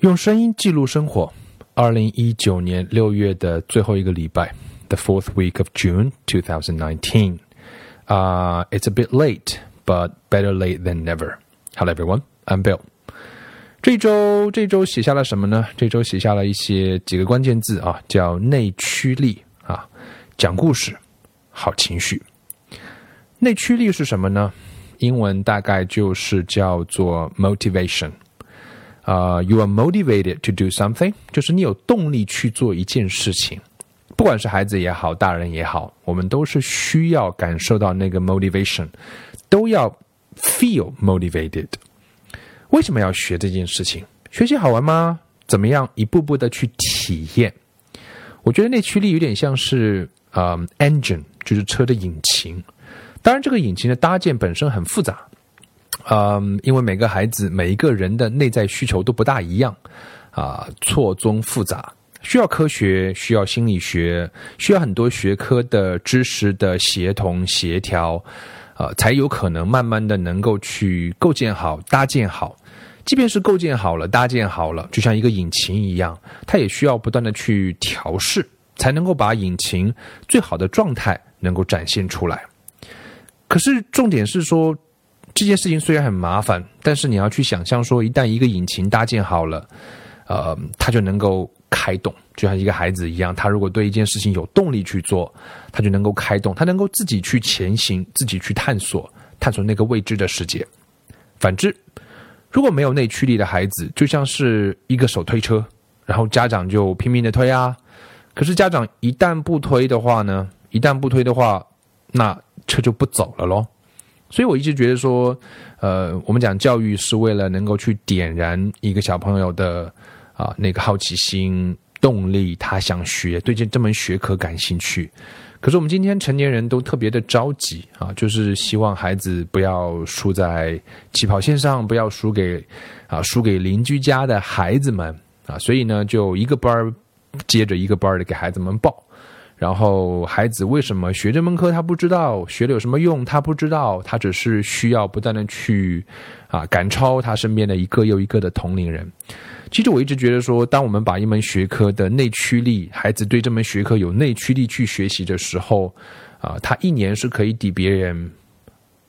用声音记录生活。二零一九年六月的最后一个礼拜，the fourth week of June, two thousand nineteen. Uh, it's a bit late, but better late than never. Hello, everyone. I'm Bill. 这周这周写下了什么呢？这周写下了一些几个关键字啊，叫内驱力啊，讲故事，好情绪。内驱力是什么呢？英文大概就是叫做 motivation。啊，you are motivated to do something，就是你有动力去做一件事情。不管是孩子也好，大人也好，我们都是需要感受到那个 motivation，都要 feel motivated。为什么要学这件事情？学习好玩吗？怎么样一步步的去体验？我觉得内驱力有点像是啊，engine，就是车的引擎。当然，这个引擎的搭建本身很复杂，嗯，因为每个孩子、每一个人的内在需求都不大一样，啊，错综复杂，需要科学，需要心理学，需要很多学科的知识的协同协调，呃，才有可能慢慢的能够去构建好、搭建好。即便是构建好了、搭建好了，就像一个引擎一样，它也需要不断的去调试，才能够把引擎最好的状态能够展现出来。可是重点是说，这件事情虽然很麻烦，但是你要去想象说，一旦一个引擎搭建好了，呃，它就能够开动，就像一个孩子一样，他如果对一件事情有动力去做，他就能够开动，他能够自己去前行，自己去探索，探索那个未知的世界。反之，如果没有内驱力的孩子，就像是一个手推车，然后家长就拼命的推啊，可是家长一旦不推的话呢，一旦不推的话，那。车就不走了咯。所以我一直觉得说，呃，我们讲教育是为了能够去点燃一个小朋友的啊那个好奇心、动力，他想学，对这这门学科感兴趣。可是我们今天成年人都特别的着急啊，就是希望孩子不要输在起跑线上，不要输给啊输给邻居家的孩子们啊，所以呢，就一个班接着一个班的给孩子们报。然后孩子为什么学这门课他不知道，学了有什么用他不知道，他只是需要不断的去啊赶超他身边的一个又一个的同龄人。其实我一直觉得说，当我们把一门学科的内驱力，孩子对这门学科有内驱力去学习的时候，啊，他一年是可以抵别人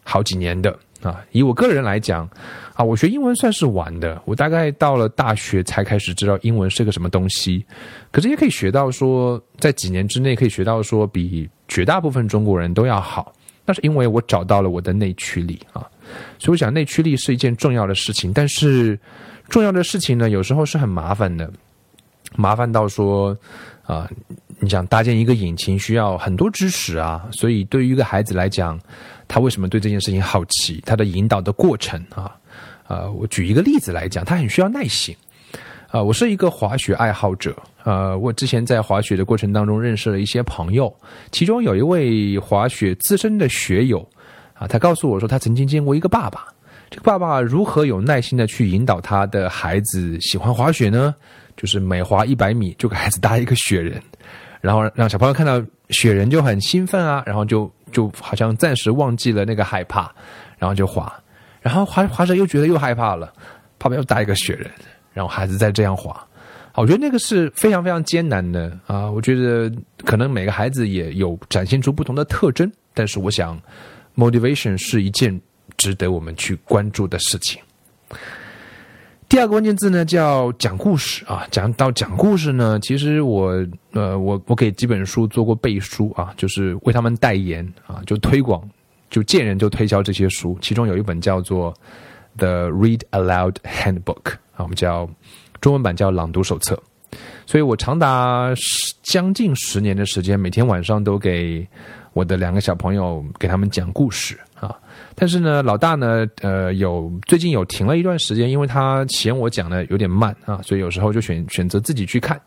好几年的。啊，以我个人来讲，啊，我学英文算是晚的，我大概到了大学才开始知道英文是个什么东西。可是也可以学到说，在几年之内可以学到说，比绝大部分中国人都要好。那是因为我找到了我的内驱力啊。所以我想，内驱力是一件重要的事情。但是重要的事情呢，有时候是很麻烦的，麻烦到说，啊，你想搭建一个引擎需要很多知识啊。所以对于一个孩子来讲，他为什么对这件事情好奇？他的引导的过程啊，呃，我举一个例子来讲，他很需要耐心。啊，我是一个滑雪爱好者，呃，我之前在滑雪的过程当中认识了一些朋友，其中有一位滑雪资深的学友，啊，他告诉我说，他曾经见过一个爸爸，这个爸爸如何有耐心的去引导他的孩子喜欢滑雪呢？就是每滑一百米就给孩子搭一个雪人，然后让小朋友看到雪人就很兴奋啊，然后就。就好像暂时忘记了那个害怕，然后就滑，然后滑滑着又觉得又害怕了，旁边又搭一个雪人，然后孩子再这样滑，我觉得那个是非常非常艰难的啊！我觉得可能每个孩子也有展现出不同的特征，但是我想，motivation 是一件值得我们去关注的事情。第二个关键字呢，叫讲故事啊。讲到讲故事呢，其实我呃，我我给几本书做过背书啊，就是为他们代言啊，就推广，就见人就推销这些书。其中有一本叫做《The Read Aloud Handbook》啊，我们叫中文版叫朗读手册。所以我长达将近十年的时间，每天晚上都给我的两个小朋友给他们讲故事啊。但是呢，老大呢，呃，有最近有停了一段时间，因为他嫌我讲的有点慢啊，所以有时候就选选择自己去看。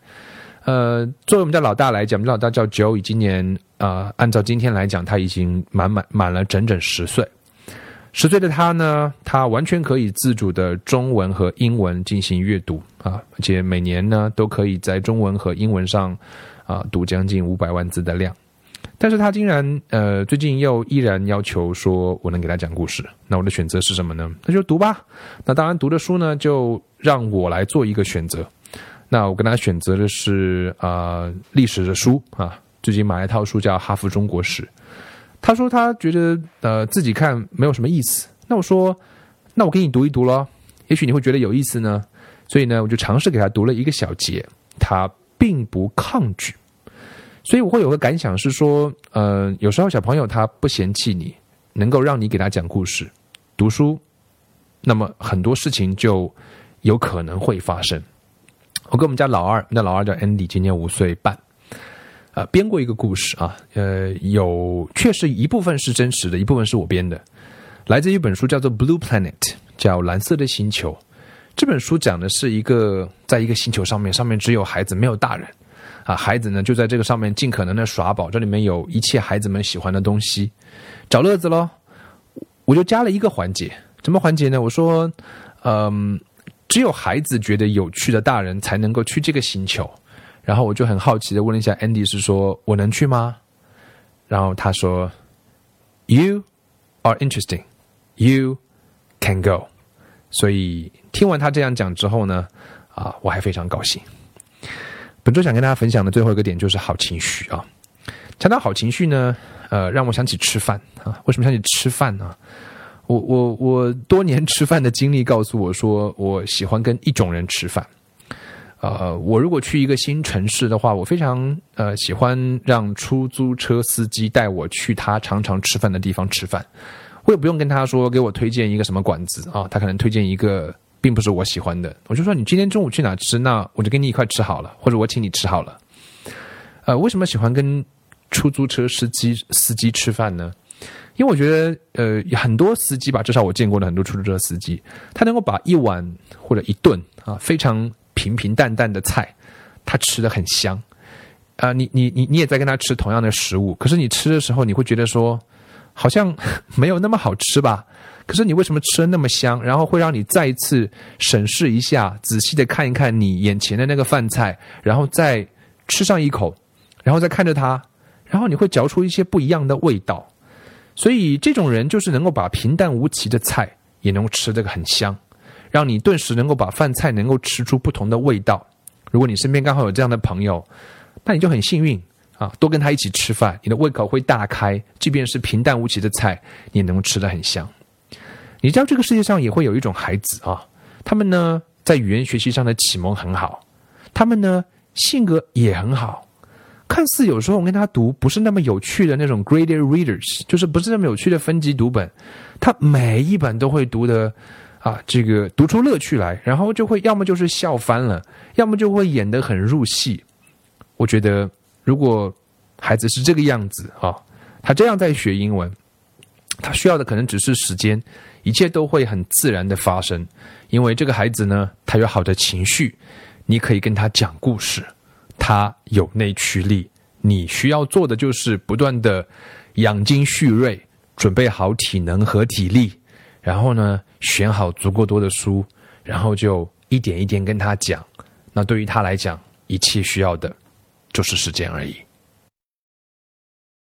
呃，作为我们家老大来讲，我们老大叫 Joey，今年啊，按照今天来讲，他已经满满满了整整十岁。十岁的他呢，他完全可以自主的中文和英文进行阅读啊，而且每年呢，都可以在中文和英文上啊读将近五百万字的量。但是他竟然呃最近又依然要求说我能给他讲故事，那我的选择是什么呢？那就读吧。那当然读的书呢，就让我来做一个选择。那我跟他选择的是啊历史的书啊，最近买了一套书叫《哈佛中国史》。他说他觉得呃自己看没有什么意思。那我说那我给你读一读咯，也许你会觉得有意思呢。所以呢，我就尝试给他读了一个小节，他并不抗拒。所以我会有个感想是说，呃，有时候小朋友他不嫌弃你，能够让你给他讲故事、读书，那么很多事情就有可能会发生。我跟我们家老二，那老二叫 Andy，今年五岁半，呃，编过一个故事啊，呃，有确实一部分是真实的，一部分是我编的，来自一本书叫做《Blue Planet》，叫蓝色的星球。这本书讲的是一个在一个星球上面，上面只有孩子没有大人。啊，孩子呢就在这个上面尽可能的耍宝，这里面有一切孩子们喜欢的东西，找乐子喽。我就加了一个环节，什么环节呢？我说，嗯，只有孩子觉得有趣的大人才能够去这个星球。然后我就很好奇的问了一下 Andy，是说我能去吗？然后他说，You are interesting, you can go。所以听完他这样讲之后呢，啊，我还非常高兴。本周想跟大家分享的最后一个点就是好情绪啊。讲到好情绪呢，呃，让我想起吃饭啊。为什么想起吃饭呢？我我我多年吃饭的经历告诉我说，我喜欢跟一种人吃饭。呃，我如果去一个新城市的话，我非常呃喜欢让出租车司机带我去他常常吃饭的地方吃饭。我也不用跟他说给我推荐一个什么馆子啊，他可能推荐一个。并不是我喜欢的，我就说你今天中午去哪吃，那我就跟你一块吃好了，或者我请你吃好了。呃，为什么喜欢跟出租车司机司机吃饭呢？因为我觉得，呃，很多司机吧，至少我见过的很多出租车司机，他能够把一碗或者一顿啊非常平平淡淡的菜，他吃的很香。啊，你你你你也在跟他吃同样的食物，可是你吃的时候，你会觉得说，好像 没有那么好吃吧？可是你为什么吃的那么香？然后会让你再一次审视一下，仔细的看一看你眼前的那个饭菜，然后再吃上一口，然后再看着它，然后你会嚼出一些不一样的味道。所以这种人就是能够把平淡无奇的菜也能吃这个很香，让你顿时能够把饭菜能够吃出不同的味道。如果你身边刚好有这样的朋友，那你就很幸运啊，多跟他一起吃饭，你的胃口会大开。即便是平淡无奇的菜，你也能吃得很香。你知道这个世界上也会有一种孩子啊，他们呢在语言学习上的启蒙很好，他们呢性格也很好，看似有时候我跟他读不是那么有趣的那种 graded readers，就是不是那么有趣的分级读本，他每一本都会读的啊，这个读出乐趣来，然后就会要么就是笑翻了，要么就会演得很入戏。我觉得如果孩子是这个样子啊，他这样在学英文，他需要的可能只是时间。一切都会很自然的发生，因为这个孩子呢，他有好的情绪，你可以跟他讲故事，他有内驱力，你需要做的就是不断的养精蓄锐，准备好体能和体力，然后呢，选好足够多的书，然后就一点一点跟他讲。那对于他来讲，一切需要的就是时间而已。